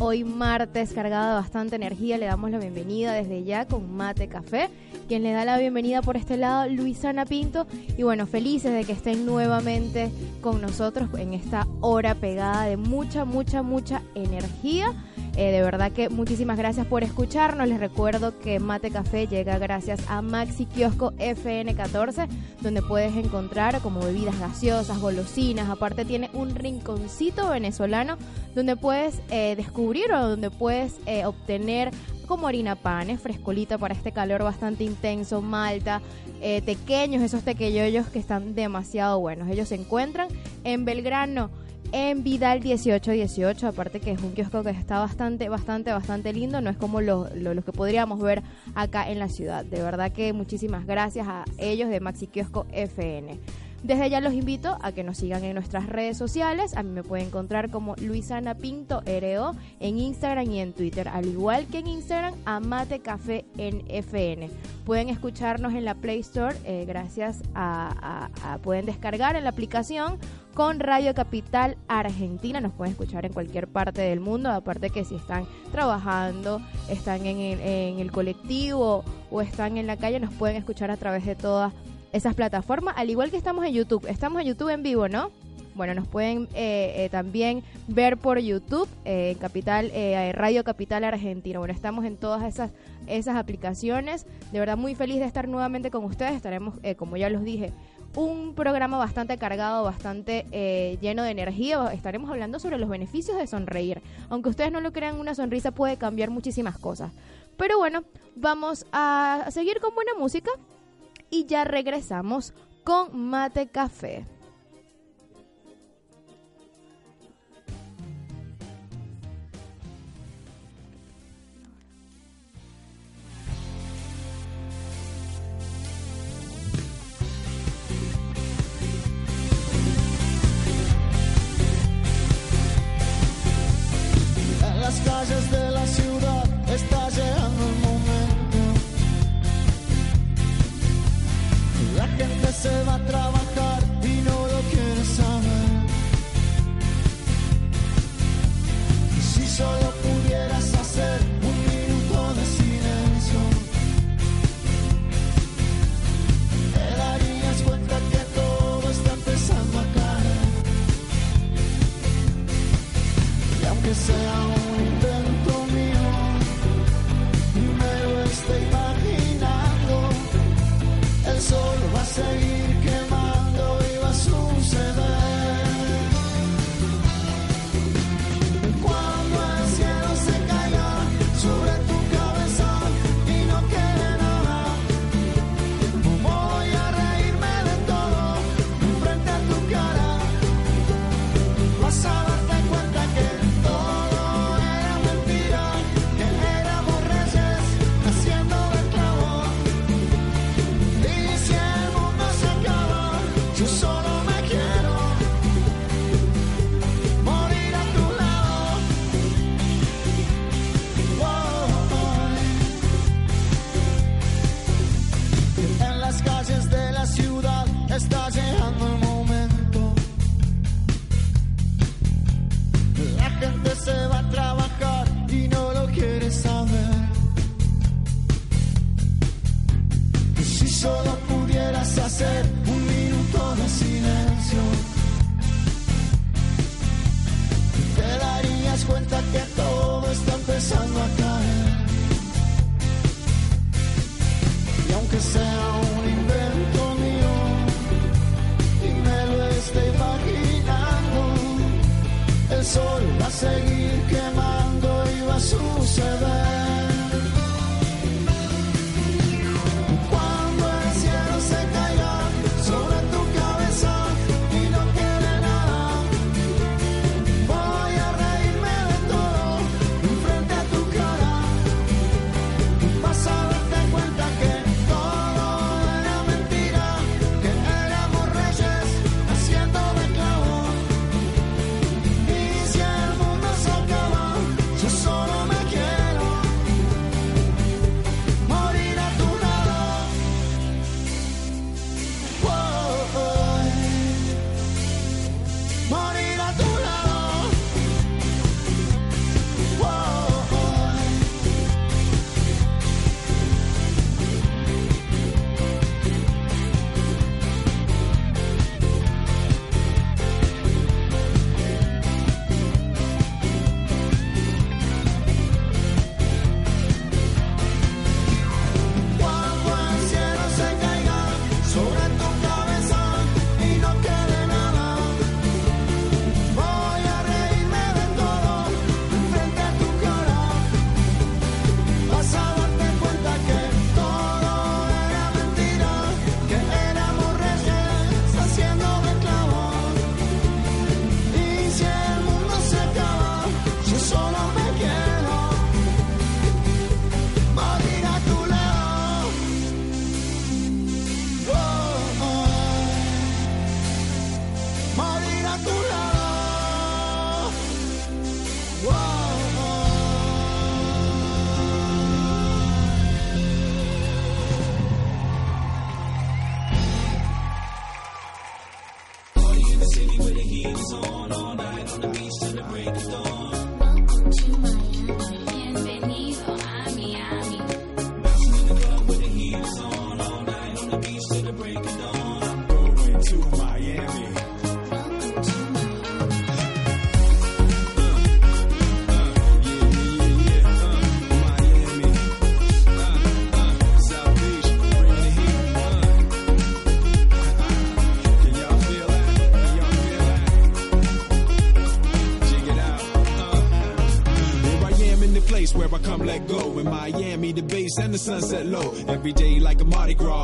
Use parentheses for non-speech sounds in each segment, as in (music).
Hoy martes cargada de bastante energía, le damos la bienvenida desde ya con Mate Café, quien le da la bienvenida por este lado, Luisana Pinto, y bueno, felices de que estén nuevamente con nosotros en esta hora pegada de mucha, mucha, mucha energía. Eh, de verdad que muchísimas gracias por escucharnos. Les recuerdo que Mate Café llega gracias a Maxi Kiosco FN14, donde puedes encontrar como bebidas gaseosas, golosinas. Aparte tiene un rinconcito venezolano donde puedes eh, descubrir o donde puedes eh, obtener como harina panes, frescolita para este calor bastante intenso, malta, pequeños, esos tequeyoyos que están demasiado buenos. Ellos se encuentran en Belgrano en Vidal 1818, aparte que es un kiosco que está bastante, bastante, bastante lindo, no es como los lo, los que podríamos ver acá en la ciudad. De verdad que muchísimas gracias a ellos de Maxi Kiosco FN. Desde ya los invito a que nos sigan en nuestras redes sociales. A mí me pueden encontrar como Luisana Pinto RO en Instagram y en Twitter, al igual que en Instagram Amate Café en. Pueden escucharnos en la Play Store, eh, gracias a, pueden descargar en la aplicación con Radio Capital Argentina. Nos pueden escuchar en cualquier parte del mundo, aparte que si están trabajando, están en el, en el colectivo o están en la calle, nos pueden escuchar a través de todas esas plataformas, al igual que estamos en YouTube. Estamos en YouTube en vivo, ¿no? Bueno, nos pueden eh, eh, también ver por YouTube, eh, Capital, Radio Capital Argentina. Bueno, estamos en todas esas, esas aplicaciones. De verdad, muy feliz de estar nuevamente con ustedes. Estaremos, como ya los dije, un programa bastante cargado, bastante lleno de energía. Estaremos hablando sobre los beneficios de sonreír. Aunque ustedes no lo crean, una sonrisa puede cambiar muchísimas cosas. Pero bueno, vamos a seguir con buena música y ya regresamos con Mate Café.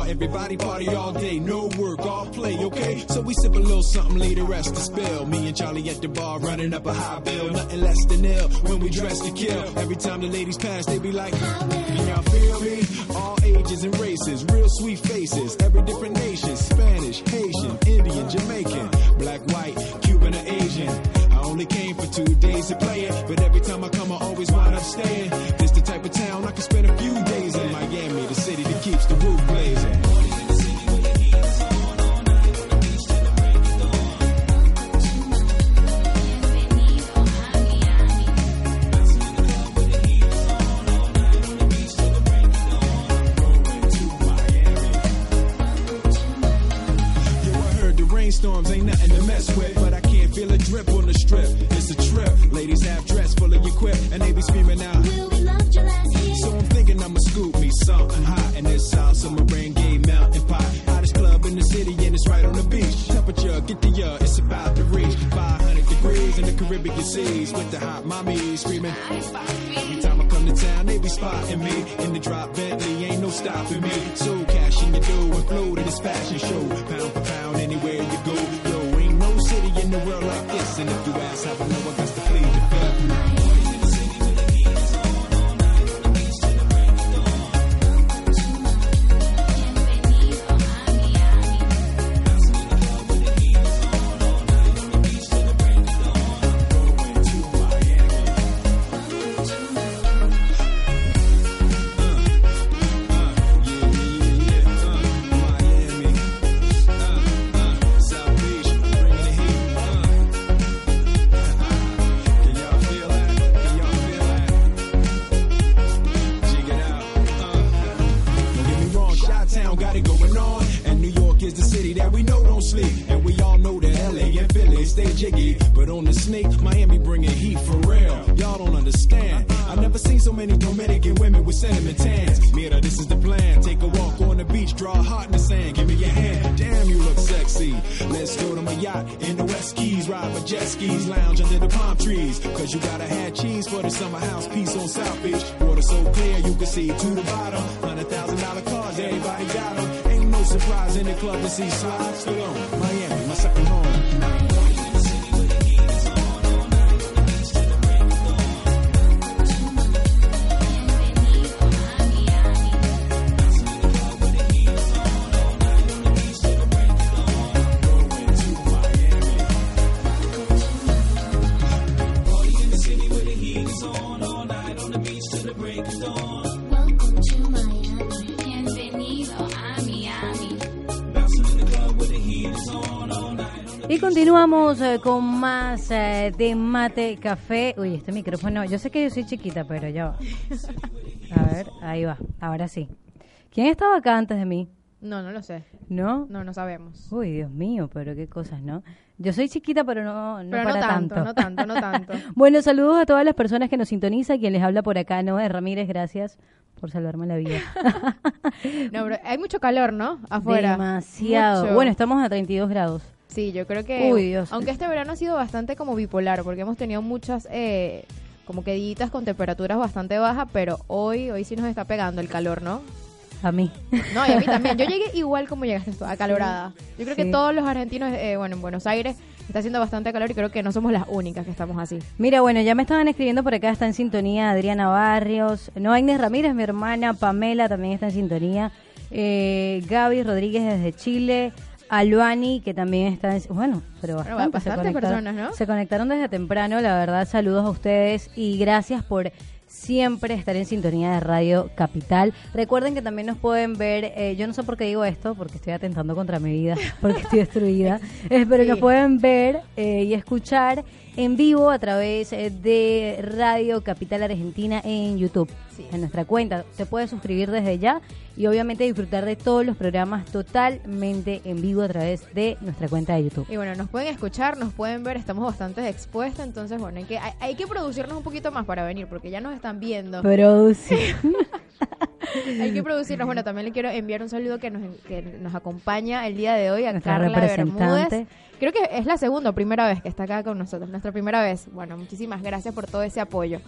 Everybody party all day. No work, all play, okay? So we sip a little something, leave the rest to spill. Me and Charlie at the bar running up a high bill. Nothing less than ill when we dress to kill. Every time the ladies pass, they be like, Can y'all feel me? All ages and races, real sweet faces. Every different nation Spanish, Haitian, Indian, Jamaican, black, white, Cuban, or Asian. I only came for two days to play it, but every time I come, I always wind up staying. In the Caribbean seas with the hot mommy screaming. Every time I come to town, they be spotting me in the drop Bentley, ain't no stopping me. So cash in your dough and flow to this fashion show, pound for pound, anywhere you go. Yo, ain't no city in the world like this, and if you ask I know, I got eh, con más eh, de mate café. Uy, este micrófono, yo sé que yo soy chiquita, pero ya va. A ver, ahí va, ahora sí. ¿Quién estaba acá antes de mí? No, no lo sé. ¿No? No, no sabemos. Uy, Dios mío, pero qué cosas, ¿no? Yo soy chiquita, pero no, no Pero no para tanto, no tanto, no tanto. (laughs) bueno, saludos a todas las personas que nos sintonizan. Quien les habla por acá, Noé Ramírez, gracias por salvarme la vida. (laughs) No, pero hay mucho calor, ¿no? Afuera. Demasiado. Mucho. Bueno, estamos a 32 grados. Sí, yo creo que... Uy, Dios. Aunque este verano ha sido bastante como bipolar, porque hemos tenido muchas... Eh, como que días con temperaturas bastante bajas, pero hoy hoy sí nos está pegando el calor, ¿no? A mí. No, y a mí también. Yo (laughs) llegué igual como llegaste tú, acalorada. Yo creo Sí. que todos los argentinos, eh, bueno, en Buenos Aires está haciendo bastante calor y creo que no somos las únicas que estamos así. Mira, bueno, ya me estaban escribiendo por acá, está en sintonía Adriana Barrios, no Agnes Ramírez, mi hermana, Pamela también está en sintonía, eh, Gaby Rodríguez desde Chile, Aluani, que también está en... Bueno, pero Bueno, bastante, se. Se conectaron desde temprano, la verdad, saludos a ustedes y gracias por siempre estar en sintonía de Radio Capital. Recuerden que también nos pueden ver, eh, yo no sé por qué digo esto, porque estoy atentando contra mi vida, porque estoy destruida, (laughs) eh, pero Sí. nos pueden ver eh, y escuchar en vivo a través eh, de Radio Capital Argentina en YouTube, Sí. en nuestra cuenta. Te puedes suscribir desde ya y obviamente disfrutar de todos los programas totalmente en vivo a través de nuestra cuenta de YouTube. Y bueno, nos pueden escuchar, nos pueden ver, estamos bastante expuestos, entonces bueno, hay que, hay, hay que producirnos un poquito más para venir, porque ya nos están viendo. Producir. (laughs) (laughs) Hay que producirnos. Bueno, también le quiero enviar un saludo que nos, que nos acompaña el día de hoy a Nuestra Carla. Bermúdez. Creo que es la segunda o primera vez que está acá con nosotros, nuestra primera vez. Bueno, muchísimas gracias por todo ese apoyo.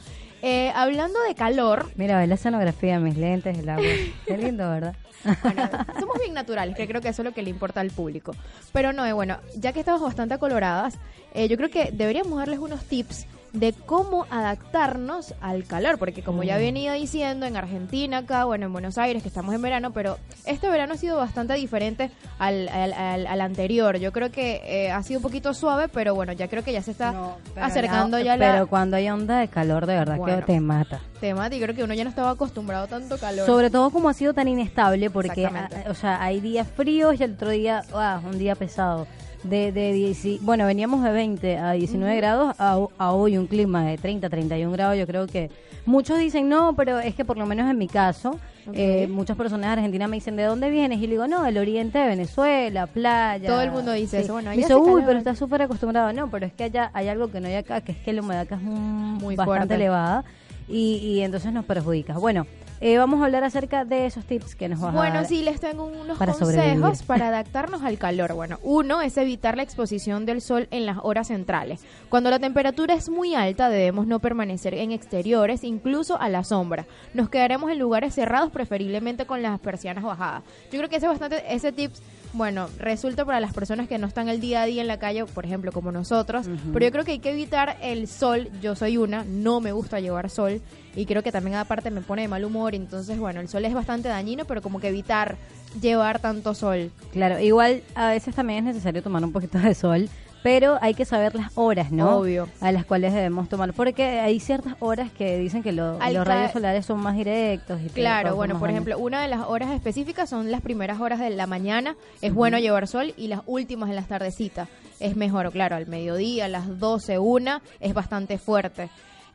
Eh, hablando de calor, Mira, ve la escenografía, mis lentes, el agua. Qué lindo, ¿verdad? Bueno, (laughs) somos bien naturales, que creo que eso es lo que le importa al público. Pero no, eh, bueno, ya que estamos bastante acoloradas, eh, yo creo que deberíamos darles unos tips de cómo adaptarnos al calor, porque como ya venía diciendo, en Argentina acá, bueno, en Buenos Aires, que estamos en verano, pero este verano ha sido bastante diferente al, al, al- al anterior. Yo creo que eh, ha sido un poquito suave, pero bueno, ya creo que ya se está acercando no, ya la Pero cuando hay onda de calor, de verdad Bueno. que te mata. tema, y creo que uno ya no estaba acostumbrado a tanto calor. Sobre todo como ha sido tan inestable, porque, ah, o sea, hay días fríos y el otro día, ah, un día pesado. De, de 10 bueno, veníamos de 20 a 19 grados a, a hoy un clima de 30, 31 grados. Yo creo que muchos dicen no, pero es que por lo menos en mi caso, Ok. eh, muchas personas de Argentina me dicen, ¿de dónde vienes? Y le digo, no, del oriente de Venezuela, playa. Todo el mundo dice eso, bueno, allá dice, uy, calor". pero estás súper acostumbrado. No, pero es que allá hay algo que no hay acá, que es que la humedad acá es Muy bastante fuerte. elevada y, y entonces nos perjudica. Bueno, eh, vamos a hablar acerca de esos tips que nos vas a Bueno, sí, les tengo unos para consejos sobrevivir. para adaptarnos al calor. Bueno, uno es evitar la exposición del sol en las horas centrales. Cuando la temperatura es muy alta, debemos no permanecer en exteriores, incluso a la sombra. Nos quedaremos en lugares cerrados, preferiblemente con las persianas bajadas. Yo creo que ese bastante ese tips bueno, resulta para las personas que no están el día a día en la calle, por ejemplo, como nosotros, pero yo creo que hay que evitar el sol. Yo soy una, no me gusta llevar sol y creo que también aparte me pone de mal humor, entonces bueno, el sol es bastante dañino, pero como que evitar llevar tanto sol. Claro, igual a veces también es necesario tomar un poquito de sol, pero hay que saber las horas, ¿no? Obvio. A las cuales debemos tomar, porque hay ciertas horas que dicen que lo- los rayos solares son más directos. Y Claro, bueno, por ejemplo, una de las horas específicas son las primeras horas de la mañana, es bueno llevar sol, y las últimas en las tardecitas. Es mejor, claro, al mediodía, a las 12, una, es bastante fuerte.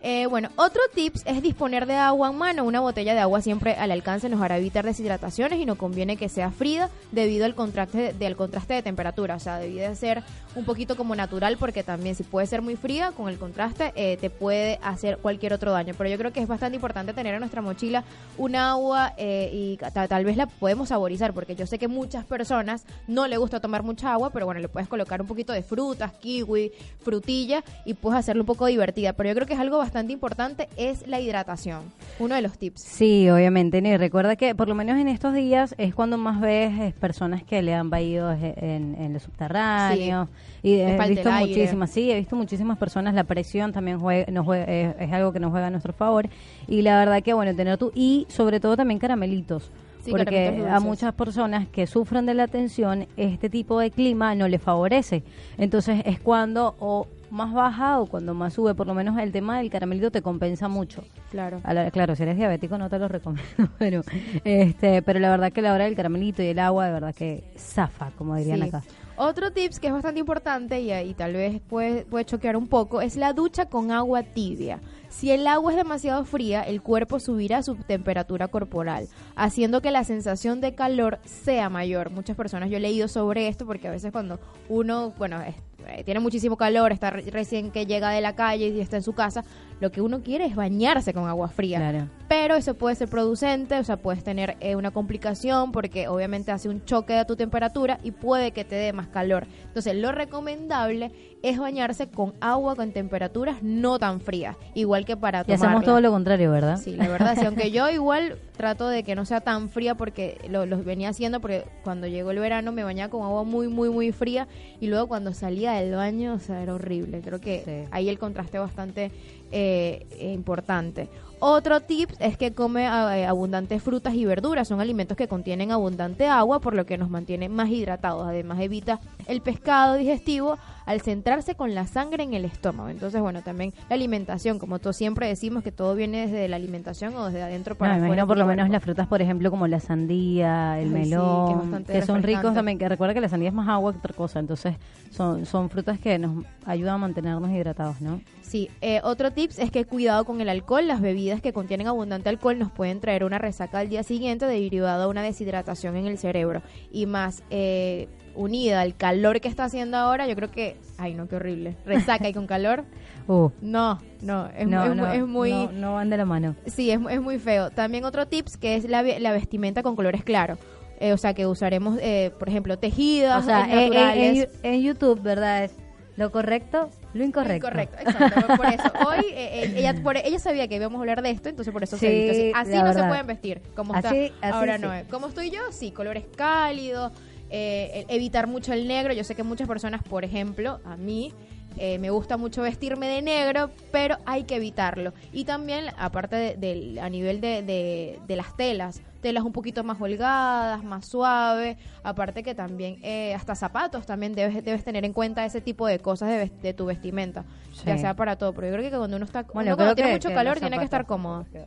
Eh, bueno, otro tips es disponer de agua en mano. Una botella de agua siempre al alcance nos hará evitar deshidrataciones y no conviene que sea fría debido al contraste, del contraste de temperatura. O sea, debe de ser un poquito como natural porque también si puede ser muy fría con el contraste eh, te puede hacer cualquier otro daño. Pero yo creo que es bastante importante tener en nuestra mochila un agua eh, y ta- tal vez la podemos saborizar porque yo sé que muchas personas no le gusta tomar mucha agua, pero bueno, le puedes colocar un poquito de frutas, kiwi, frutilla y puedes hacerlo un poco divertida. Pero yo creo que es algo bastante importante es la hidratación. Uno de los tips. Sí, obviamente. Y recuerda que por lo menos en estos días es cuando más ves eh, personas que le han vaído eh, en, en los subterráneos. Y he visto muchísimas, sí, he visto muchísimas personas. La presión también juega, nos juega- es, es algo que nos juega a nuestro favor. Y la verdad que, bueno, tener tú. Y sobre todo también caramelitos. Sí, porque a muchas personas que sufren de la tensión, este tipo de clima no les favorece. Entonces es cuando o más baja o cuando más sube. Por lo menos el tema del caramelito te compensa mucho. Claro. A la- claro, si eres diabético no te lo recomiendo, (laughs) pero este, pero la verdad que la hora del caramelito y el agua, de verdad que zafa, como dirían Sí. acá. Otro tips que es bastante importante y, y tal vez puede, puede choquear un poco es la ducha con agua tibia. Si el agua es demasiado fría, el cuerpo subirá su temperatura corporal, haciendo que la sensación de calor sea mayor. Muchas personas, yo he leído sobre esto porque a veces cuando uno, bueno, es- eh, tiene muchísimo calor, está re- recién que llega de la calle y está en su casa, lo que uno quiere es bañarse con agua fría Claro. pero eso puede ser producente, o sea, puedes tener eh, una complicación porque obviamente hace un choque a tu temperatura y puede que te dé más calor. Entonces, lo recomendable es bañarse con agua con temperaturas no tan frías, igual que para Y tomarla. hacemos todo lo contrario, ¿verdad? Sí, la verdad, sí, aunque (laughs) yo igual trato de que no sea tan fría porque lo, lo venía haciendo porque cuando llegó el verano me bañaba con agua muy, muy, muy fría y luego cuando salía del baño, o sea, era horrible. Creo que Sí. ahí el contraste bastante eh, importante. Otro tip es que come eh, abundantes frutas y verduras. Son alimentos que contienen abundante agua, por lo que nos mantiene más hidratados. Además, evita el pescado digestivo al centrarse con la sangre en el estómago. Entonces, bueno, también la alimentación, como todos siempre decimos que todo viene desde la alimentación o desde adentro No, para me afuera por lo menos las frutas, por ejemplo, como la sandía, el Ay, sí, que es melón, que son ricos también, que recuerda que la sandía es más agua que otra cosa, entonces son, son frutas que nos ayudan a mantenernos hidratados, ¿no? Sí, eh, otro tips es que cuidado con el alcohol. Las bebidas que contienen abundante alcohol nos pueden traer una resaca al día siguiente derivada de una deshidratación en el cerebro. Y más eh, unida al calor que está haciendo ahora, yo creo que... Ay, no, qué horrible. Resaca y con calor. (laughs) Uh, No, no, es, no, es mu- no, es muy... no, no van de la mano. Sí, es, es muy feo. También otro tips que es la, la vestimenta con colores claros. Eh, o sea, que usaremos, eh, por ejemplo, tejidas O sea, eh, en, naturales. en- en YouTube, ¿verdad? Es Lo correcto, lo incorrecto. Correcto, exacto. Por eso, (laughs) hoy eh, eh, ella, por- ella sabía que íbamos a hablar de esto, entonces por eso se Sí, viste así. Así la no se pueden vestir, como está Así- así ahora sí. no. Como estoy yo, sí, colores cálidos, eh, evitar mucho el negro. Yo sé que muchas personas, por ejemplo, a mí, eh, me gusta mucho vestirme de negro, pero hay que evitarlo. Y también, aparte de, a nivel de, de- de las telas, telas un poquito más holgadas, más suaves. Aparte que también, eh, hasta zapatos también debes, debes tener en cuenta ese tipo de cosas de, tu vestimenta. Ya sea para todo. Pero yo creo que cuando uno está Bueno, uno cuando tiene que- mucho que calor tiene que estar cómodo. que.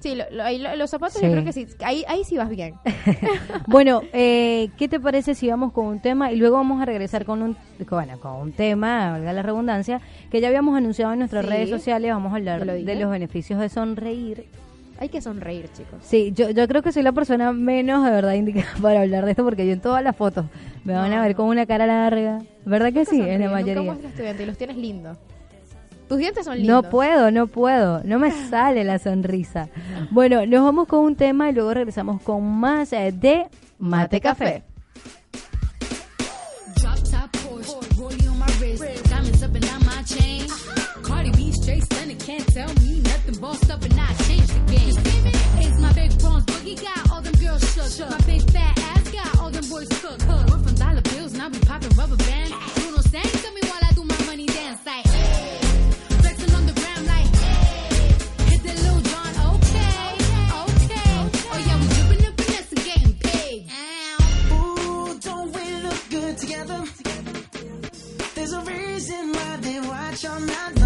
Sí, lo- los zapatos Sí. yo creo que sí. Ahí, ahí sí vas bien. (laughs) (laughs) Bueno, eh, ¿qué te parece si vamos con un tema y luego vamos a regresar con un, bueno, con un tema, valga la redundancia, que ya habíamos anunciado en nuestras Sí. redes sociales? Vamos a hablar lo de los beneficios de sonreír. Hay que sonreír, chicos. Sí, yo, yo creo que soy la persona menos de verdad indicada (laughs) para hablar de esto porque yo en todas las fotos me van a ver no. con una cara larga. ¿Verdad que sí? En la nunca mayoría. muestras tu diente y los tienes lindos. Tus dientes son lindos. No puedo, no puedo, no me (laughs) sale la sonrisa. Bueno, nos vamos con un tema y luego regresamos con más eh, de Mate Café. My. Cardi your not.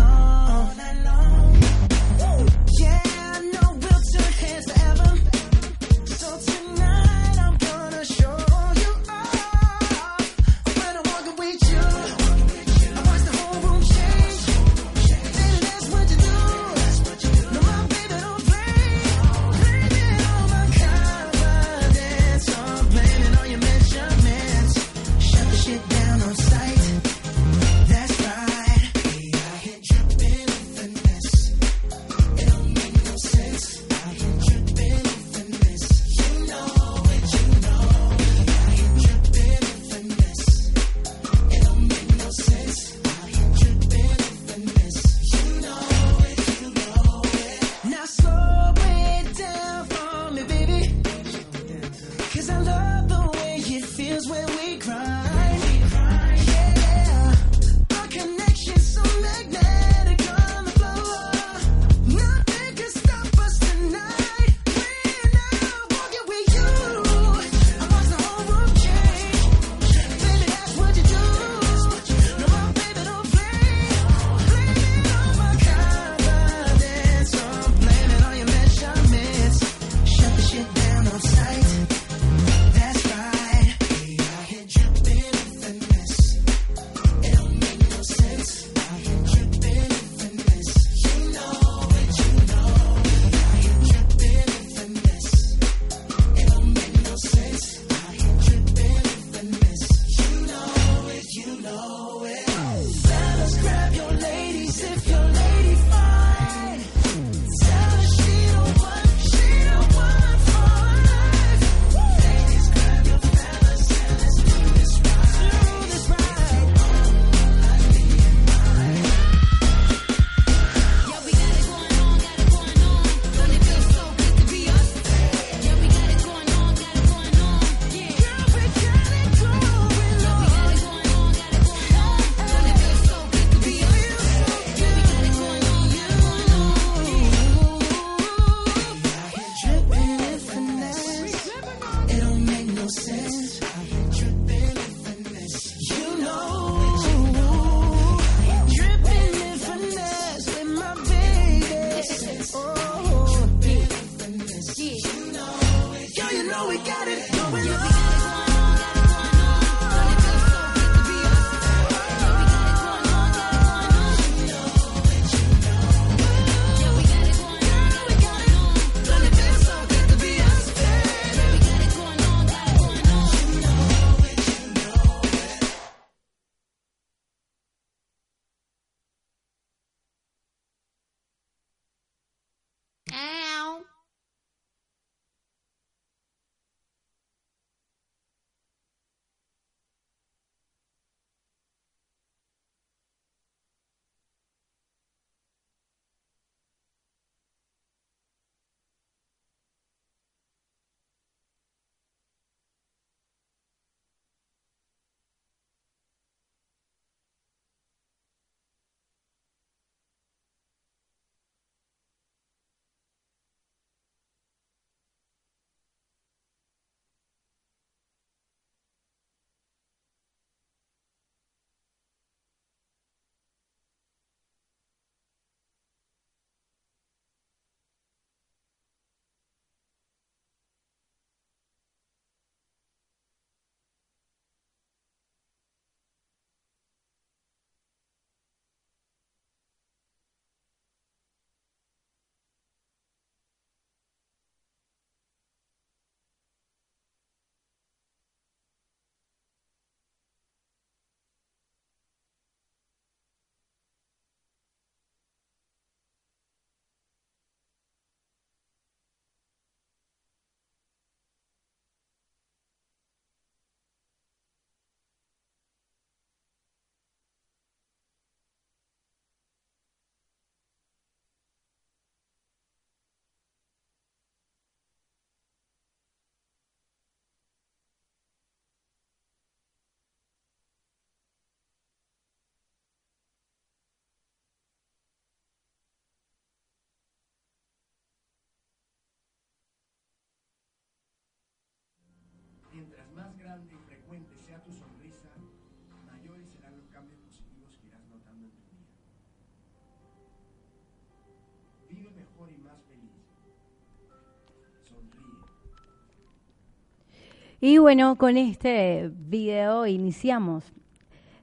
Y bueno, con este video iniciamos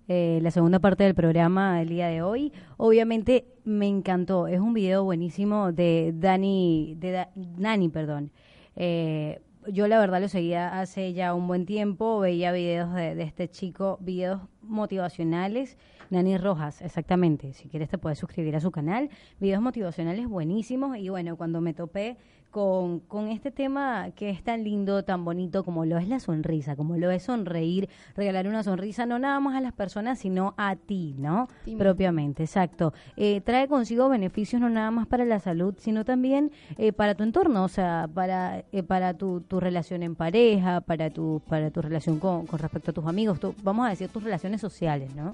eh, la segunda parte del programa del día de hoy. Obviamente me encantó, es un video buenísimo de Dani, de Da- Nani, perdón. Eh, yo la verdad lo seguía hace ya un buen tiempo, veía videos de, de este chico, videos motivacionales, Nani Rojas, exactamente. Si quieres te puedes suscribir a su canal, videos motivacionales buenísimos y bueno, cuando me topé con, con este tema que es tan lindo, tan bonito como lo es la sonrisa, como lo es sonreír, regalar una sonrisa no nada más a las personas, sino a ti, ¿no? Propiamente, exacto. Eh, trae consigo beneficios no nada más para la salud, sino también eh, para tu entorno, o sea, para, eh, para tu, tu relación en pareja, para tu, para tu relación con, con respecto a tus amigos, tu- vamos a decir tus relaciones sociales, ¿no?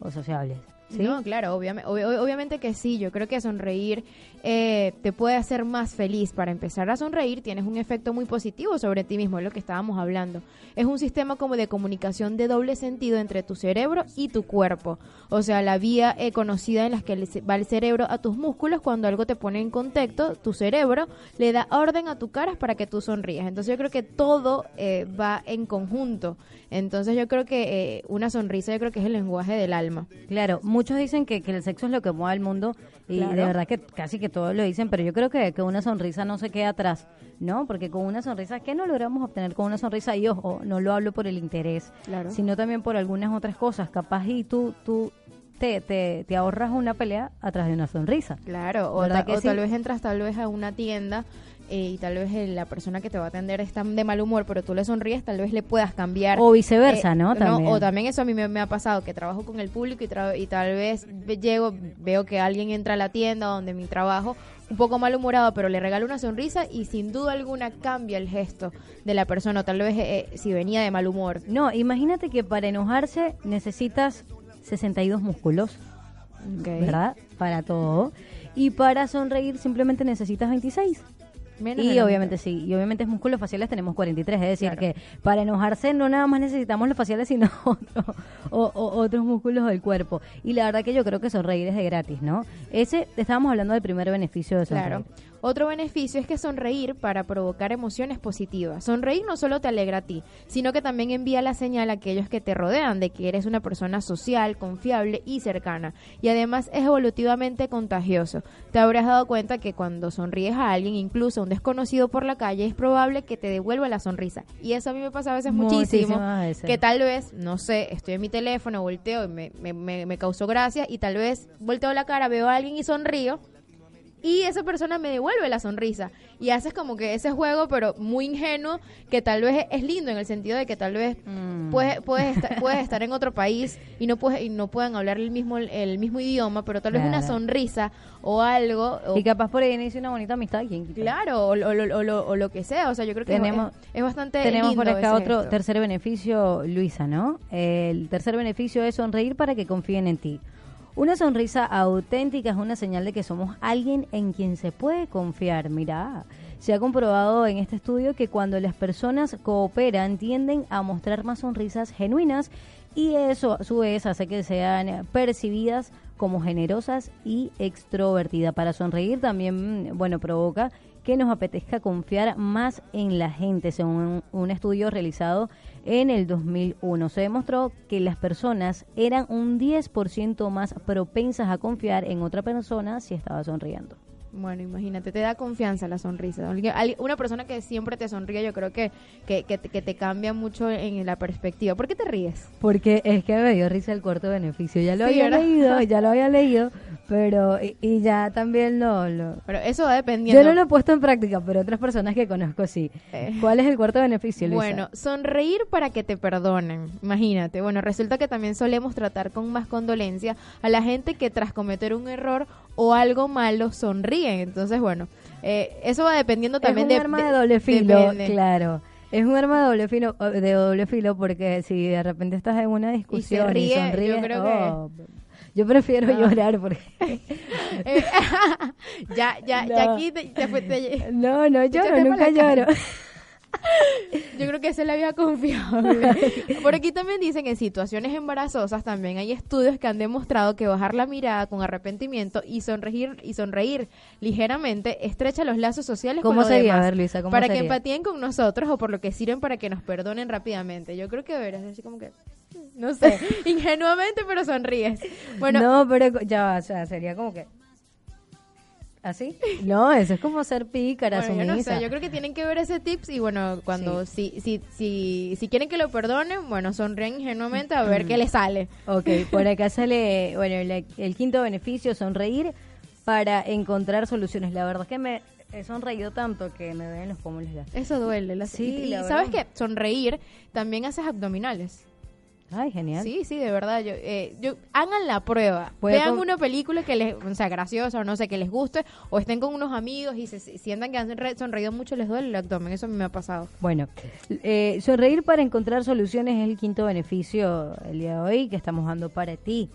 O sociables. ¿Sí? No, claro, obviamente, obviamente que sí. Yo creo que sonreír eh, te puede hacer más feliz. Para empezar a sonreír tienes un efecto muy positivo sobre ti mismo, es lo que estábamos hablando. Es un sistema como de comunicación de doble sentido entre tu cerebro y tu cuerpo. O sea, la vía eh, conocida en la que va el cerebro a tus músculos cuando algo te pone en contexto, tu cerebro le da orden a tu cara para que tú sonrías. Entonces yo creo que todo eh, va en conjunto. Entonces yo creo que eh, una sonrisa yo creo que es el lenguaje del alma. Claro, muchos dicen que, que el sexo es lo que mueve al mundo y Claro. de verdad que casi que todos lo dicen, pero yo creo que, que una sonrisa no se queda atrás, ¿no? Porque con una sonrisa, ¿qué no logramos obtener con una sonrisa? Y ojo, no lo hablo por el interés, Claro. sino también por algunas otras cosas. Capaz y tú, tú te, te, te ahorras una pelea atrás de una sonrisa. Claro, o, ¿Verdad ta- que o sí? tal vez entras tal vez a una tienda eh, y tal vez eh, la persona que te va a atender está de mal humor, pero tú le sonríes, tal vez le puedas cambiar. O viceversa, ¿no? También. O también eso a mí me, me ha pasado, que trabajo con el público y, tra- y tal vez ve- llego, veo que alguien entra a la tienda donde mi trabajo un poco malhumorado, pero le regalo una sonrisa y sin duda alguna cambia el gesto de la persona, o tal vez eh, si venía de mal humor. No, imagínate que para enojarse necesitas 62 músculos. ¿verdad? Para todo. Y para sonreír simplemente necesitas 26. Menos Y obviamente sí, y obviamente músculos faciales tenemos 43, es decir, Claro. que para enojarse no nada más necesitamos los faciales, sino (laughs) otro- o- o- otros músculos del cuerpo. Y la verdad que yo creo que sonreír es de gratis, ¿no? Ese, estábamos hablando del primer beneficio de sonreír. Claro. Otro beneficio es que sonreír para provocar emociones positivas. Sonreír no solo te alegra a ti, sino que también envía la señal a aquellos que te rodean de que eres una persona social, confiable y cercana. Y además es evolutivamente contagioso. Te habrás dado cuenta que cuando sonríes a alguien, incluso a un desconocido por la calle, es probable que te devuelva la sonrisa. Y eso a mí me pasa a veces muchísimo. Veces. Que tal vez, no sé, estoy en mi teléfono, volteo y me, me, me, me causó gracia y tal vez volteo la cara, veo a alguien y sonrío y esa persona me devuelve la sonrisa y haces como que ese juego pero muy ingenuo que tal vez es lindo en el sentido de que tal vez Mm. puedes, puedes, estar, puedes estar en otro país y no puedes y no puedan hablar el mismo el mismo idioma pero tal vez una sonrisa o algo o- Y capaz por ahí inicia una bonita amistad. ¿quién quita? claro o, lo- o lo- o lo- que sea o sea yo creo que es- Tenemos- es, es bastante Tenemos lindo por acá otro gesto. tercer beneficio, Luisa, ¿no? El tercer beneficio es sonreír para que confíen en ti. Una sonrisa auténtica es una señal de que somos alguien en quien se puede confiar. Mira, se ha comprobado en este estudio que cuando las personas cooperan tienden a mostrar más sonrisas genuinas y eso a su vez hace que sean percibidas como generosas y extrovertidas. Para sonreír también, bueno, provoca que nos apetezca confiar más en la gente, según un, un estudio realizado en el 2001. Se demostró que las personas eran un 10% más propensas a confiar en otra persona si estaba sonriendo. Bueno, imagínate, te da confianza la sonrisa. Una persona que siempre te sonríe, yo creo que, que, que, te- que te cambia mucho en la perspectiva. ¿Por qué te ríes? Porque es que me dio risa el cuarto beneficio. Ya lo Sí, había ¿verdad? leído, (laughs) ya lo había leído, pero y, y ya también lo, lo- Pero eso va dependiendo. Yo no lo he puesto en práctica, pero otras personas que conozco sí. Eh. ¿Cuál es el cuarto beneficio, Luisa? Bueno, sonreír para que te perdonen. Imagínate. Bueno, resulta que también solemos tratar con más condolencia a la gente que tras cometer un error o algo malo sonríen. Entonces, bueno, eh, eso va dependiendo también es un de arma de, doble filo, claro. Es un arma de doble filo, de doble filo porque si de repente estás en una discusión y, ríe, yo sonríes, creo que- oh, yo prefiero Ah. llorar porque (laughs) ya, ya, ya aquí te, te te- no, no lloro, nunca lloro. (laughs) (laughs) Yo creo que esa es la vía confiable. Por aquí también dicen que en situaciones embarazosas también hay estudios que han demostrado que bajar la mirada con arrepentimiento y sonreír y sonreír ligeramente estrecha los lazos sociales ¿Cómo con los sería? demás, A ver, Luisa, ¿cómo para que empatíen con nosotros o por lo que sirven para que nos perdonen rápidamente. Yo creo que deberías decir como que no sé, (laughs) ingenuamente pero sonríes. Bueno, no, pero ya o sea, sería como que... ¿Así? (laughs) No, eso es como ser pícara, Bueno, yo no sé, yo creo que tienen que ver ese tips y bueno, cuando si, si, si, si quieren que lo perdonen, bueno, sonríen ingenuamente a ver qué les sale. Ok, (laughs) por acá sale, bueno, el, el quinto beneficio, sonreír para encontrar soluciones. La verdad es que me he sonreído tanto que me duelen los pómulos ya. Eso duele. la- Sí, y, sabes que sonreír también haces abdominales. Ay, genial. Sí, sí, de verdad. Yo, eh, yo, hagan la prueba. Vean una película que les, o sea, graciosa o no sé, que les guste, o estén con unos amigos y se si- sientan que han re- sonreído mucho, les duele el abdomen. Eso a mí me ha pasado. Bueno, eh, sonreír para encontrar soluciones es el quinto beneficio el día de hoy que estamos dando para ti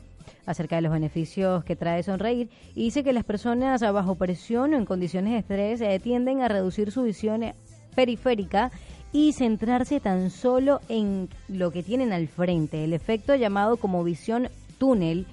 acerca de los beneficios que trae sonreír y dice que las personas bajo presión o en condiciones de estrés eh, tienden a reducir su visión eh, periférica y centrarse tan solo en lo que tienen al frente, el efecto llamado como visión túnel.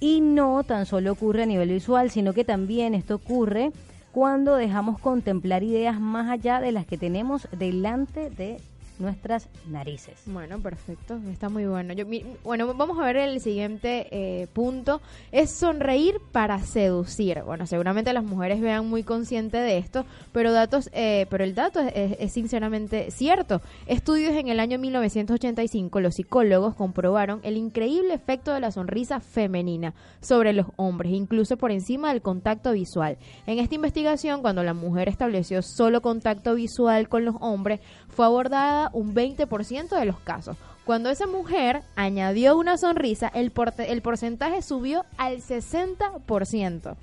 Y no tan solo ocurre a nivel visual, sino que también esto ocurre cuando dejamos contemplar ideas más allá de las que tenemos delante de nuestras narices. Bueno, perfecto, está muy bueno. Yo, mi- bueno, vamos a ver el siguiente eh, punto. Es sonreír para seducir. Bueno, seguramente las mujeres vean muy consciente de esto, pero datos, eh, pero el dato es, es- sinceramente cierto. Estudios en el año 1985, los psicólogos comprobaron el increíble efecto de la sonrisa femenina sobre los hombres, incluso por encima del contacto visual. En esta investigación, cuando la mujer estableció solo contacto visual con los hombres, fue abordada un 20% de los casos. Cuando esa mujer añadió una sonrisa, el, el porcentaje subió al 60%.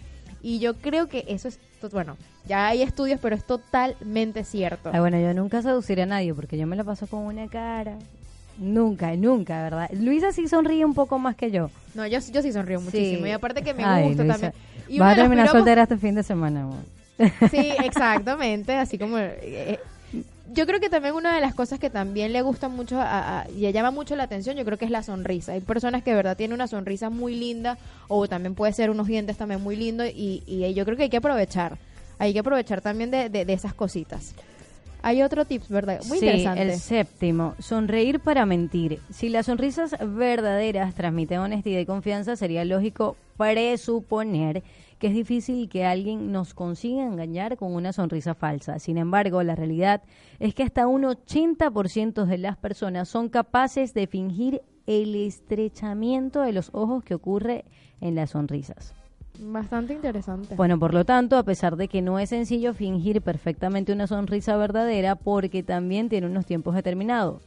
Y yo creo que eso es, bueno, ya hay estudios, pero es totalmente cierto. Ay, bueno, yo nunca seduciré a nadie porque yo me la paso con una cara. Nunca, nunca, ¿verdad? Luisa sí sonríe un poco más que yo. No, yo, yo sí sonrío muchísimo. Y aparte que me Ay, gusta Luisa, también. Y Vas a terminar soltera este fin de semana, amor. Sí, exactamente, así como... eh, yo creo que también una de las cosas que también le gusta mucho a- a- y llama mucho la atención, yo creo que es la sonrisa. Hay personas que de verdad tienen una sonrisa muy linda o también puede ser unos dientes también muy lindos y, y yo creo que hay que aprovechar. Hay que aprovechar también de, de- de esas cositas. Hay otro tips, ¿verdad? Muy sí, interesante. el séptimo, sonreír para mentir. Si las sonrisas verdaderas transmiten honestidad y confianza, sería lógico presuponer que es difícil que alguien nos consiga engañar con una sonrisa falsa. Sin embargo, la realidad es que hasta un 80% de las personas son capaces de fingir el estrechamiento de los ojos que ocurre en las sonrisas. Bastante interesante. Bueno, por lo tanto, a pesar de que no es sencillo fingir perfectamente una sonrisa verdadera, porque también tiene unos tiempos determinados,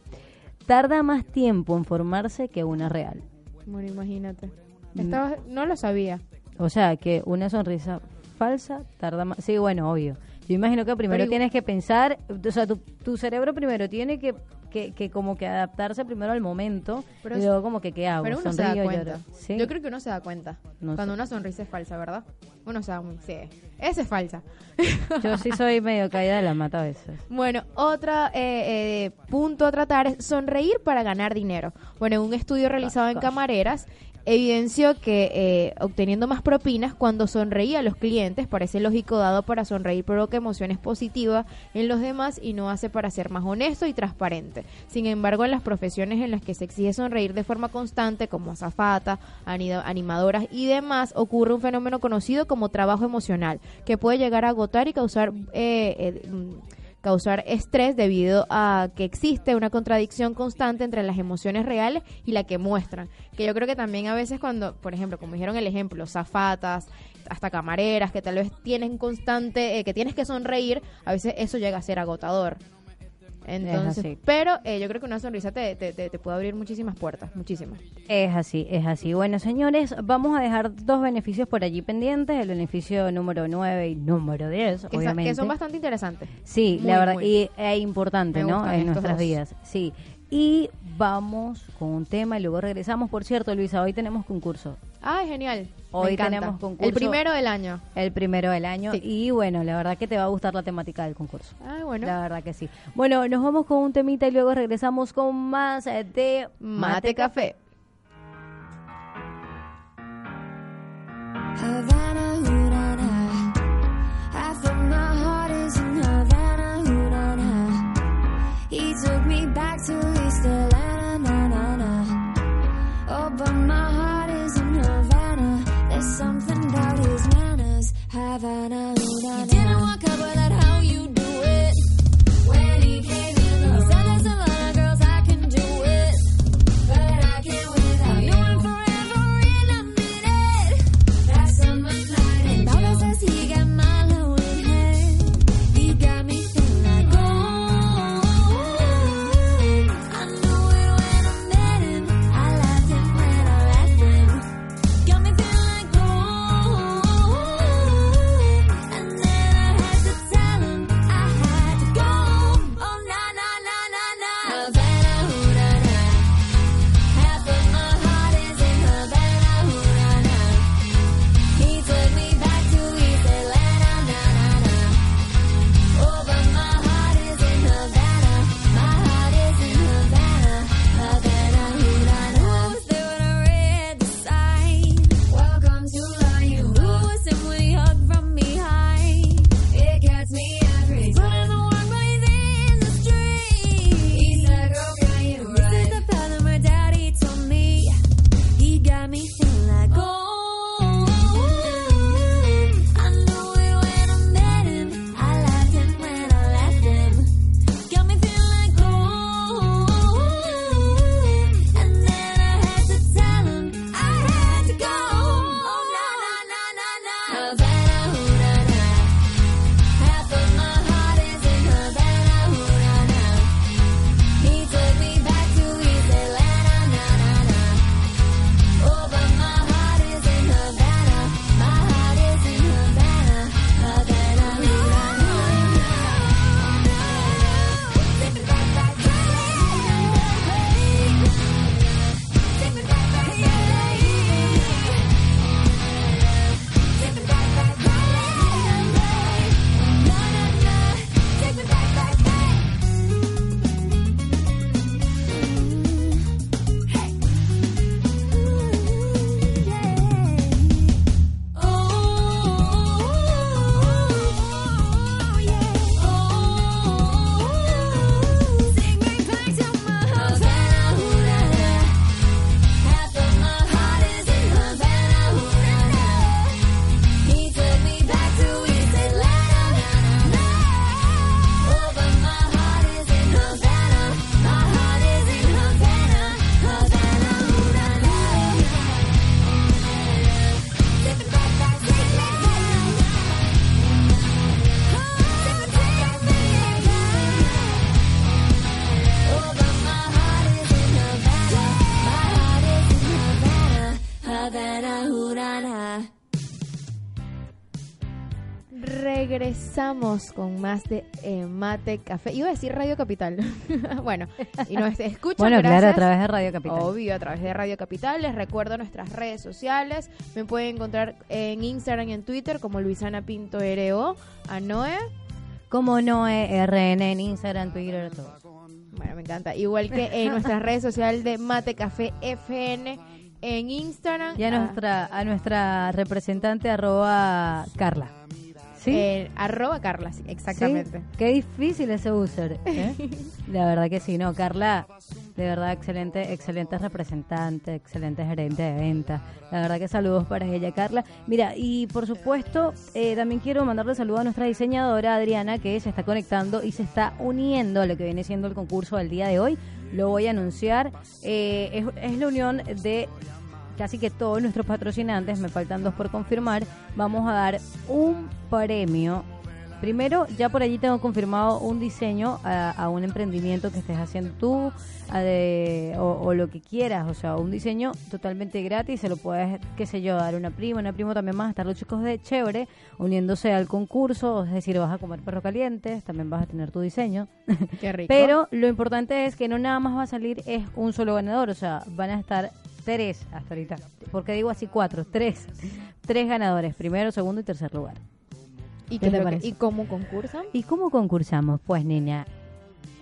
tarda más tiempo en formarse que una real. Bueno, imagínate. Mm. Estaba- no lo sabía. O sea, que una sonrisa falsa tarda más. Sí, bueno, obvio. Yo imagino que primero Pero tienes que pensar, o sea, tu, tu cerebro primero tiene que, que, que como que adaptarse primero al momento Pero y luego como que qué hago, Pero uno se da cuenta. ¿Sí? Yo creo que uno se da cuenta. No cuando sé. una sonrisa es falsa, ¿verdad? Uno se da muy... Sí. Esa es falsa. Yo sí (laughs) soy medio caída de la mata a veces. Bueno, otro eh, eh, punto a tratar es sonreír para ganar dinero. Bueno, en un estudio realizado en camareras evidenció que eh, obteniendo más propinas cuando sonreía a los clientes, parece lógico dado para sonreír provoca emociones positivas en los demás y no hace para ser más honesto y transparente. Sin embargo, en las profesiones en las que se exige sonreír de forma constante, como azafata, animadoras y demás, ocurre un fenómeno conocido como trabajo emocional, que puede llegar a agotar y causar eh, eh, causar estrés debido a que existe una contradicción constante entre las emociones reales y la que muestran. Que yo creo que también a veces cuando, por ejemplo, como dijeron el ejemplo, zafatas, hasta camareras, que tal vez tienen constante, eh, que tienes que sonreír, a veces eso llega a ser agotador. Entonces, pero eh, yo creo que una sonrisa te, te, te- te puede abrir muchísimas puertas, muchísimas. Es así, es así. Bueno, señores, vamos a dejar dos beneficios por allí pendientes, el beneficio número 9 y número 10, Que, sa- obviamente. que son bastante interesantes. Sí, Muy, la verdad, muy. y es importante, Me ¿no? En nuestras dos. vidas, sí. Y vamos con un tema y luego regresamos. Por cierto, Luisa, hoy tenemos concurso. Ay, genial. Hoy tenemos concurso. El primero del año. El primero del año. Sí. Y bueno, la verdad que te va a gustar la temática del concurso. Ay, bueno. La verdad que sí. Bueno, nos vamos con un temita y luego regresamos con más de Mate Café. He took me back to East There's something about his manners. Havana, Regresamos con más de eh, Mate Café. Iba a decir Radio Capital. (laughs) bueno, y nos escuchan. Bueno, claro, a través de Radio Capital. Obvio, a través de Radio Capital. Les recuerdo nuestras redes sociales. Me pueden encontrar en Instagram y en Twitter como Luisana Pinto RO. A Noé. Como no eh, RN en Instagram, Twitter, todo. Bueno, me encanta. Igual que en nuestras (laughs) redes sociales de Mate Café FN en Instagram. Y a ah, nuestra, a nuestra representante arroba Carla. ¿Sí? eh, arroba Carla, sí, exactamente. Sí, Qué difícil ese user. ¿eh? (laughs) La verdad que sí, no, Carla, de verdad excelente, excelente representante, excelente gerente de venta. La verdad que saludos para ella, Carla. Mira, y por supuesto, eh, también quiero mandarle saludos a nuestra diseñadora Adriana, que se está conectando y se está uniendo a lo que viene siendo el concurso del día de hoy. Lo voy a anunciar. Eh, es, es la unión de casi que todos nuestros patrocinantes, me faltan dos por confirmar, vamos a dar un premio. Primero, ya por allí tengo confirmado un diseño a, a un emprendimiento que estés haciendo tú a de- o, o lo que quieras, o sea, un diseño totalmente gratis, se lo puedes, qué sé yo, dar a una prima, una primo también más, estar los chicos de Chévere uniéndose al concurso, es decir, vas a comer perro caliente, también vas a tener tu diseño. Qué rico. (laughs) Pero lo importante es que no nada más va a salir es un solo ganador, o sea, van a estar tres hasta ahorita. porque digo así? Cuatro, tres. Tres ganadores, primero, segundo y tercer lugar. ¿Y, ¿Qué te parece? ¿Y cómo concursan? ¿Y cómo concursamos? Pues, niña,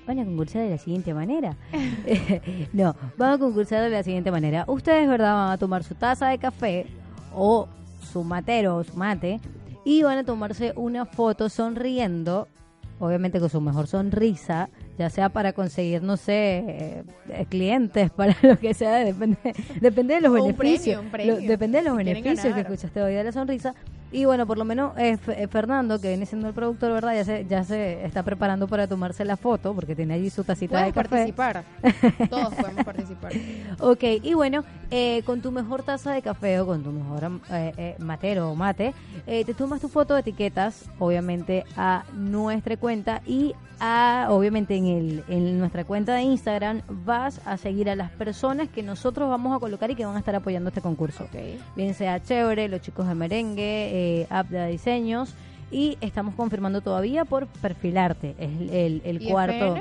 van a concursar de la siguiente manera. (laughs) (laughs) no, van a concursar de la siguiente manera. Ustedes, ¿verdad? Van a tomar su taza de café o su matero o su mate y van a tomarse una foto sonriendo, obviamente con su mejor sonrisa, ya sea para conseguir, no sé, eh, clientes, (laughs) para lo que sea, depende, depende de los un beneficios. premio, un premio, Lo- depende de los si beneficios que escuchaste hoy de la sonrisa. Y bueno, por lo menos eh, eh, Fernando, que viene siendo el productor, ¿verdad? Ya se, ya se está preparando para tomarse la foto, porque tiene allí su tacita de café. participar. Todos podemos (laughs) participar. Ok, y bueno, eh, con tu mejor taza de café o con tu mejor eh, eh, matero o mate, eh, te tomas tu foto, etiquetas, obviamente, a nuestra cuenta y a, obviamente, en, el, en nuestra cuenta de Instagram vas a seguir a las personas que nosotros vamos a colocar y que van a estar apoyando este concurso. Bien sea Chévere, los chicos de merengue, eh, Apda Diseños. Y estamos confirmando todavía por perfilarte. Es el, el, el ¿Y cuarto.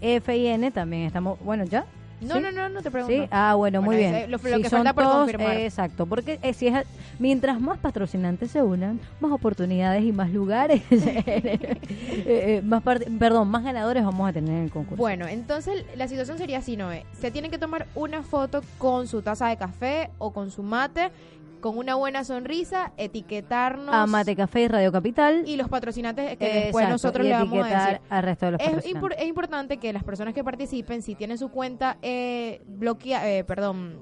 FIN también estamos. Bueno, ya. No, ¿Sí? no, no, no te pregunto. Sí, ah, bueno, muy Bueno, bien. lo- que son falta por todos, confirmar. eh, exacto, porque eh, si es, mientras más patrocinantes se unan, más oportunidades y más lugares, (laughs) eh, eh, más perdón, más ganadores vamos a tener en el concurso. Bueno, entonces la situación sería así, Noé. Se tienen que tomar una foto con su taza de café o con su mate, con una buena sonrisa, etiquetarnos. a Mate Café y Radio Capital. Y los patrocinantes que después nosotros y le vamos a decir. al resto de los Es, patrocinantes. impor- es importante que las personas que participen, si tienen su cuenta eh, bloquea, eh, perdón,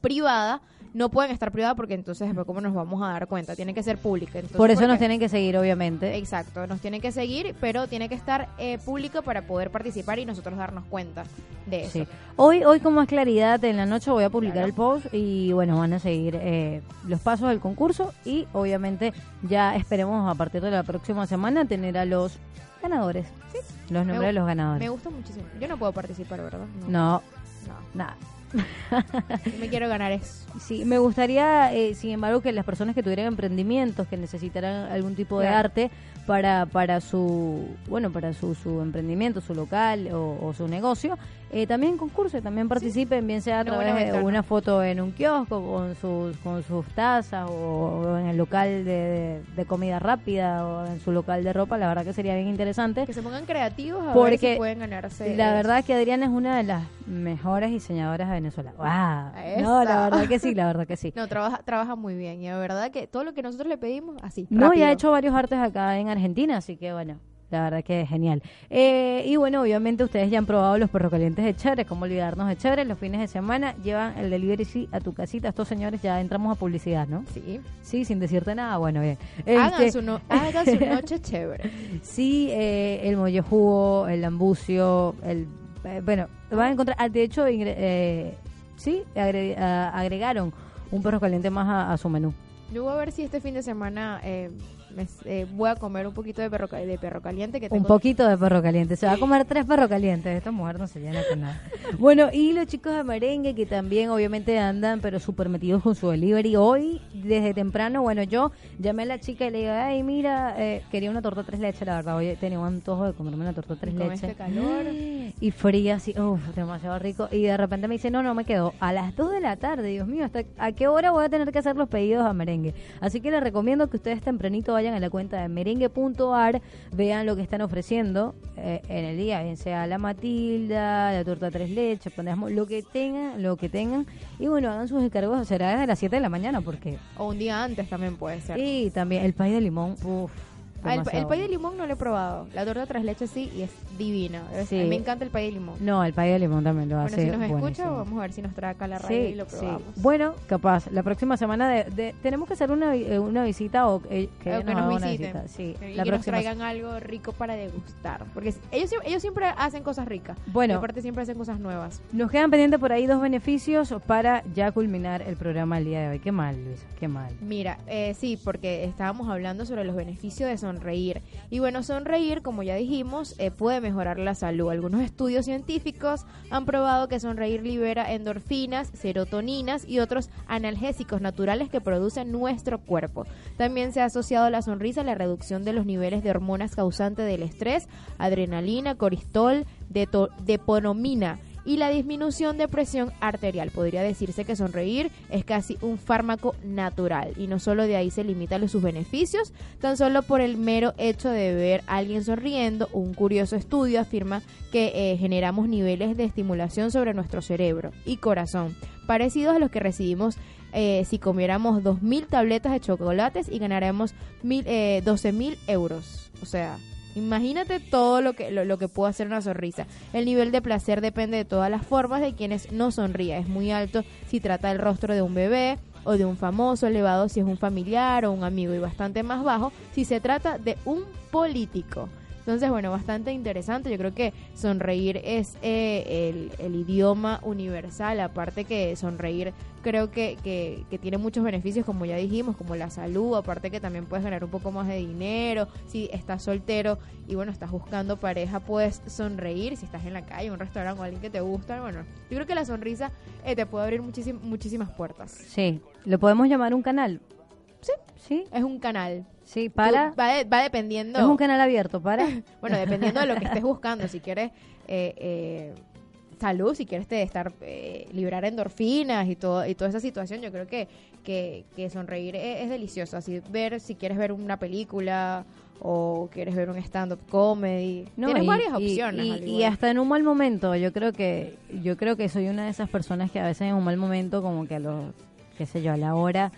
privada, no pueden estar privada porque entonces después cómo nos vamos a dar cuenta, tiene que ser pública. Entonces, Por eso nos tienen que seguir, obviamente. Exacto, nos tienen que seguir, pero tiene que estar eh, pública para poder participar y nosotros darnos cuenta de eso. Sí. Hoy, hoy con más claridad en la noche voy a publicar Claro. el post y bueno, van a seguir eh, los pasos del concurso y obviamente ya esperemos a partir de la próxima semana tener a los ganadores. Los nombres de los ganadores. Me gusta muchísimo. Yo no puedo participar, ¿verdad? No, No. nada. (laughs) Me quiero ganar eso. Sí, me gustaría, eh, sin embargo, que las personas que tuvieran emprendimientos, que necesitaran algún tipo de Claro. arte para para su bueno para su, su emprendimiento, su local o, o su negocio, eh, también concursen, también participen, bien sea a través de ventana. una foto en un kiosco con sus con sus tazas o, o en el local de, de- de comida rápida o en su local de ropa. La verdad que sería bien interesante. Que se pongan creativos a ver Porque si pueden ganarse. La verdad que Adriana es una de las mejores diseñadoras de Venezuela. ¡Wow! No, la verdad que sí, la verdad que sí. No, trabaja, trabaja muy bien. Y la verdad que todo lo que nosotros le pedimos, así. No, y rápido. ha hecho varios artes acá en Argentina, así que bueno, la verdad que es genial. Eh, y bueno, obviamente ustedes ya han probado los perros calientes de Chévere, cómo olvidarnos de Chévere, los fines de semana llevan el delivery sí a tu casita. Estos señores ya entramos a publicidad, ¿no? Sí. Sí, sin decirte nada, bueno, bien. Hagan, Este, su no- hagan su (laughs) noche chévere. Sí, eh, el mollo jugo, el lambucio, el... eh, bueno, van a encontrar... ah, De hecho, ingre- eh, sí, agre- ah, agregaron un perro caliente más a, a su menú. Yo voy a ver si este fin de semana eh, me- eh, voy a comer un poquito de perro, de perro caliente que Un tengo. poquito de perro caliente. Se va a comer tres perros calientes. Esta mujer no se llena con nada. Bueno, y los chicos de merengue que también obviamente andan, pero súper metidos con su delivery. Hoy, desde temprano, bueno, yo llamé a la chica y le digo, ay, mira, eh, quería una torta tres leches, la verdad. Hoy tenía un antojo de comerme una torta tres leches. este calor. (gasps) Y fría, así, uff, demasiado rico. Y de repente me dice, no, no me quedo. A las 2 de la tarde, Dios mío, ¿hasta ¿a qué hora voy a tener que hacer los pedidos a merengue? Así que les recomiendo que ustedes tempranito vayan a la cuenta de merengue.ar, vean lo que están ofreciendo eh, en el día, bien sea la matilda, la torta tres leches, lo que tengan, lo que tengan. Y bueno, hagan sus encargos, será desde las 7 de la mañana, porque... O un día antes también puede ser. Y también el pay de limón, uff. Ah, el, el pay de limón no lo he probado. La torta tres leches sí y es divina. Es- Sí. a mí me encanta el pay de limón. No, el pay de limón también lo bueno, hace si nos escucha, buenísimo. vamos a ver si nos trae acá la radio y lo Sí, probamos. Bueno, capaz, la próxima semana de, de- tenemos que hacer una, eh, una visita o eh, que, O ellos que nos una visita. Sí, y la que nos traigan algo rico para degustar. Porque ellos, ellos siempre hacen cosas ricas. Bueno. Y aparte siempre hacen cosas nuevas. Nos quedan pendientes por ahí dos beneficios para ya culminar el programa el día de hoy. Qué mal, Luisa, qué mal. Mira, eh, sí, porque estábamos hablando sobre los beneficios de Y bueno, sonreír, como ya dijimos, eh, puede mejorar la salud. Algunos estudios científicos han probado que sonreír libera endorfinas, serotoninas y otros analgésicos naturales que produce nuestro cuerpo. También se ha asociado la sonrisa a la reducción de los niveles de hormonas causantes del estrés, adrenalina, cortisol, deto- deponomina y la disminución de presión arterial. Podría decirse que sonreír es casi un fármaco natural y no solo de ahí se limitan sus beneficios, tan solo por el mero hecho de ver a alguien sonriendo, un curioso estudio afirma que eh, generamos niveles de estimulación sobre nuestro cerebro y corazón, parecidos a los que recibimos eh, si comiéramos 2.000 tabletas de chocolates y ganaremos mil, eh, 12.000 euros. O sea, imagínate todo lo que, lo, lo que puede hacer una sonrisa. El nivel de placer depende de todas las formas de quienes no sonríe. Es muy alto si trata el rostro de un bebé o de un famoso, elevado si es un familiar o un amigo y bastante más bajo si se trata de un político. Entonces, bueno, bastante interesante. Yo creo que sonreír es eh, el, idioma universal. Aparte que sonreír creo que, que, tiene muchos beneficios, como ya dijimos, como la salud. Aparte que también puedes ganar un poco más de dinero. Si estás soltero y bueno, estás buscando pareja, puedes sonreír. Si estás en la calle, un restaurante o alguien que te gusta. Bueno, yo creo que la sonrisa eh, te puede abrir muchísim- muchísimas puertas. Sí, ¿lo podemos llamar un canal? Sí. Sí, Es un canal. sí, para... Tú- Va, de- va dependiendo. Es un canal abierto, para... (laughs) Bueno, dependiendo de lo que estés buscando, si quieres eh, eh, salud, si quieres te estar eh, liberar endorfinas y todo y toda esa situación, yo creo que que, que sonreír es, es delicioso. Así ver si quieres ver una película o quieres ver un stand up comedy, No, tienes y- varias opciones. Y, y hasta en un mal momento, yo creo que yo creo que soy una de esas personas que a veces en un mal momento, como que a los, qué sé yo, a la hora,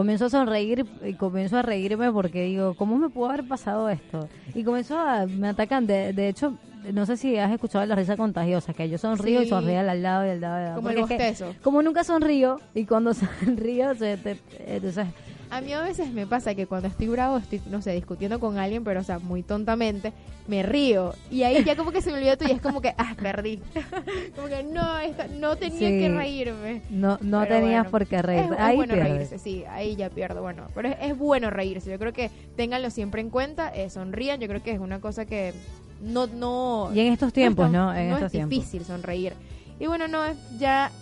comienzo a sonreír y comienzo a reírme porque digo, ¿cómo me pudo haber pasado esto? Y comienzo a, me atacan, de, de hecho, no sé si has escuchado la risa contagiosa, que yo sonrío y Sí. sonrío al lado y al lado. y al lado, Como el porque es que bostezo. como nunca sonrío y cuando (laughs) sonrío, se te- entonces, A mí a veces me pasa que cuando estoy bravo, estoy, no sé, discutiendo con alguien, pero, o sea, muy tontamente, me río. Y ahí ya como que se me olvidó todo y es como que, ah, perdí. (laughs) como que no, esto- no tenía Sí. que reírme. no, no Pero tenías bueno, por qué reír. Es, es Ahí bueno pierdes. reírse, sí, ahí ya pierdo. Bueno, pero es, es bueno reírse. Yo creo que ténganlo siempre en cuenta, eh, sonrían. Yo creo que es una cosa que no, no. Y en estos tiempos, tan- ¿no? En no estos es tiempos. difícil sonreír. Y bueno, no, ya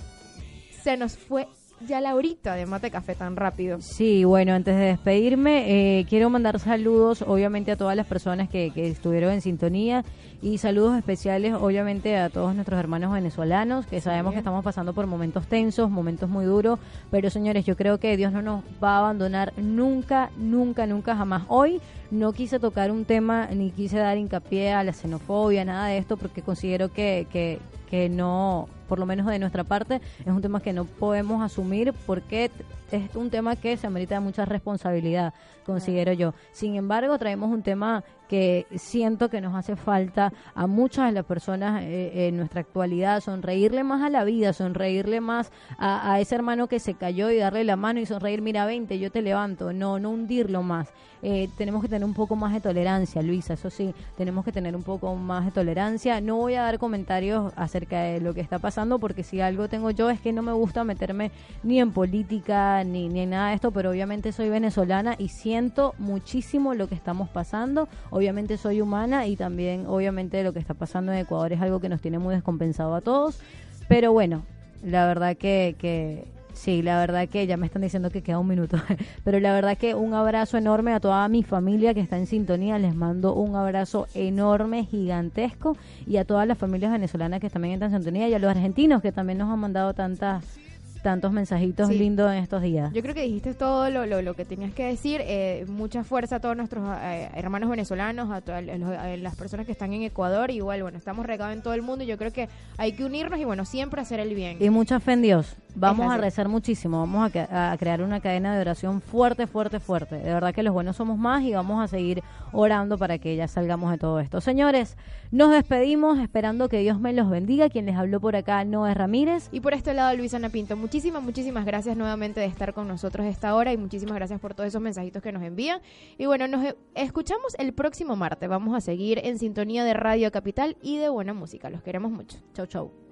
se nos fue ya la horita de mate café tan rápido. Sí, bueno, antes de despedirme, eh, quiero mandar saludos, obviamente, a todas las personas que, que estuvieron en sintonía y saludos especiales, obviamente, a todos nuestros hermanos venezolanos, que sabemos que estamos pasando por momentos tensos, momentos muy duros, pero señores, yo creo que Dios no nos va a abandonar nunca, nunca, nunca, jamás. Hoy no quise tocar un tema ni quise dar hincapié a la xenofobia, nada de esto, porque considero que, que, que no, por lo menos de nuestra parte, es un tema que no podemos asumir porque es un tema que se amerita mucha responsabilidad, considero yo. Sin embargo, traemos un tema que siento que nos hace falta a muchas de las personas eh, en nuestra actualidad, sonreírle más a la vida, sonreírle más a, ese hermano que se cayó y darle la mano y sonreír, mira, 20, yo te levanto, no, no hundirlo más. Eh, tenemos que tener un poco más de tolerancia, Luisa, eso sí, tenemos que tener un poco más de tolerancia. No voy a dar comentarios acerca de lo que está pasando porque si algo tengo yo es que no me gusta meterme ni en política ni, ni en nada de esto, pero obviamente soy venezolana y siento muchísimo lo que estamos pasando. Obviamente soy humana y también obviamente lo que está pasando en Ecuador es algo que nos tiene muy descompensado a todos. Pero bueno, la verdad que, que sí, la verdad que ya me están diciendo que queda un minuto. (laughs) Pero la verdad que un abrazo enorme a toda mi familia que está en sintonía. Les mando un abrazo enorme, gigantesco. Y a todas las familias venezolanas que también están en sintonía. Y a los argentinos que también nos han mandado tantas tantos mensajitos Sí. lindos en estos días. Yo creo que dijiste todo lo, lo, lo que tenías que decir. Eh, mucha fuerza a todos nuestros eh, hermanos venezolanos, a, todas las personas que están en Ecuador. Igual, bueno, estamos regados en todo el mundo y yo creo que hay que unirnos y, bueno, siempre hacer el bien. Y mucha fe en Dios. Vamos Es a rezar muchísimo. Vamos a, crear una cadena de oración fuerte, fuerte, fuerte. De verdad que los buenos somos más y vamos a seguir orando para que ya salgamos de todo esto. Señores, nos despedimos esperando que Dios me los bendiga. Quien les habló por acá, Noé Ramírez. Y por este lado, Luisana Pinto, muchísimas, muchísimas gracias nuevamente de estar con nosotros esta hora y muchísimas gracias por todos esos mensajitos que nos envían. Y bueno, nos e- escuchamos el próximo martes. Vamos a seguir en sintonía de Radio Capital y de buena música. Los queremos mucho. Chau, chau.